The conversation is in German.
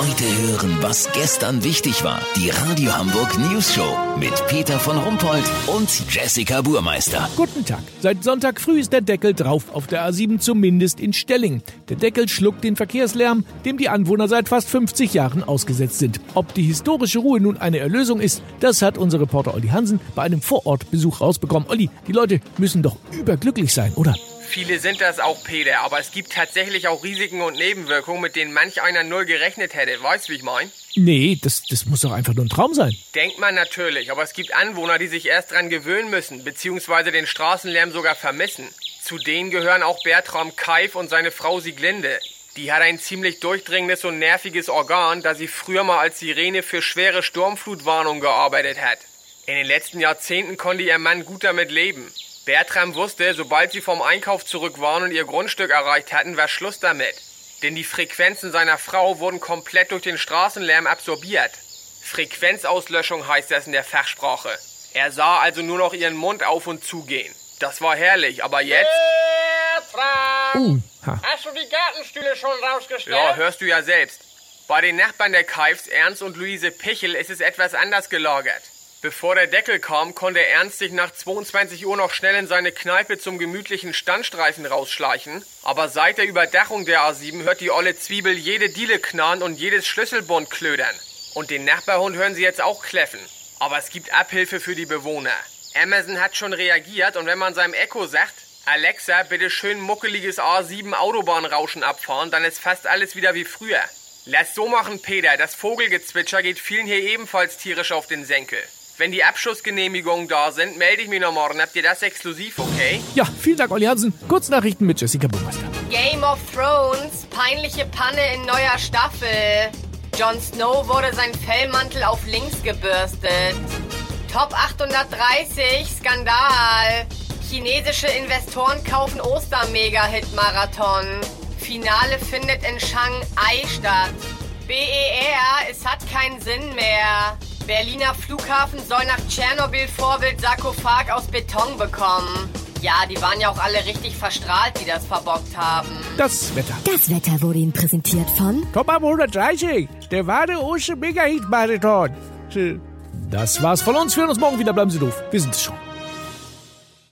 Heute hören, was gestern wichtig war. Die Radio Hamburg News Show mit Peter von Rumpold und Jessica Burmeister. Guten Tag. Seit Sonntag früh ist der Deckel drauf auf der A7, zumindest in Stelling. Der Deckel schluckt den Verkehrslärm, dem die Anwohner seit fast 50 Jahren ausgesetzt sind. Ob die historische Ruhe nun eine Erlösung ist, das hat unser Reporter Olli Hansen bei einem Vorortbesuch rausbekommen. Olli, die Leute müssen doch überglücklich sein, oder? Viele sind das auch, Peter, aber es gibt tatsächlich auch Risiken und Nebenwirkungen, mit denen manch einer null gerechnet hätte. Weißt du, wie ich mein? Nee, das, das muss doch einfach nur ein Traum sein. Denkt man natürlich, aber es gibt Anwohner, die sich erst dran gewöhnen müssen, beziehungsweise den Straßenlärm sogar vermissen. Zu denen gehören auch Bertram Keif und seine Frau Sieglinde. Die hat ein ziemlich durchdringendes und nerviges Organ, da sie früher mal als Sirene für schwere Sturmflutwarnungen gearbeitet hat. In den letzten Jahrzehnten konnte ihr Mann gut damit leben. Bertram wusste, sobald sie vom Einkauf zurück waren und ihr Grundstück erreicht hatten, war Schluss damit. Denn die Frequenzen seiner Frau wurden komplett durch den Straßenlärm absorbiert. Frequenzauslöschung heißt das in der Fachsprache. Er sah also nur noch ihren Mund auf und zugehen. Das war herrlich, aber jetzt. Bertram! Uh, ha. Hast du die Gartenstühle schon rausgestellt? Ja, hörst du ja selbst. Bei den Nachbarn der Keifs, Ernst und Luise Pichel, ist es etwas anders gelagert. Bevor der Deckel kam, konnte Ernst sich nach 22 Uhr noch schnell in seine Kneipe zum gemütlichen Standstreifen rausschleichen. Aber seit der Überdachung der A7 hört die olle Zwiebel jede Diele knarren und jedes Schlüsselbund klödern. Und den Nachbarhund hören sie jetzt auch kläffen. Aber es gibt Abhilfe für die Bewohner. Amazon hat schon reagiert und wenn man seinem Echo sagt, Alexa, bitte schön muckeliges A7 Autobahnrauschen abfahren, dann ist fast alles wieder wie früher. Lass so machen, Peter. Das Vogelgezwitscher geht vielen hier ebenfalls tierisch auf den Senkel. Wenn die Abschussgenehmigungen da sind, melde ich mich noch morgen. Habt ihr das exklusiv, okay? Ja, vielen Dank, Olli Hansen. Kurznachrichten mit Jessica Burmeister. Game of Thrones, peinliche Panne in neuer Staffel. Jon Snow wurde sein Fellmantel auf links gebürstet. Top 830, Skandal. Chinesische Investoren kaufen Oster-Mega-Hit-Marathon. Finale findet in Shanghai statt. BER, es hat keinen Sinn mehr. Berliner Flughafen soll nach Tschernobyl-Vorbild Sarkophag aus Beton bekommen. Ja, die waren ja auch alle richtig verstrahlt, die das verbockt haben. Das Wetter. Das Wetter wurde Ihnen präsentiert von Top ab 130, der Wade Osche Mega Hit Marathon. Das war's von uns. Wir hören uns morgen wieder. Bleiben Sie doof. Wir sind's schon.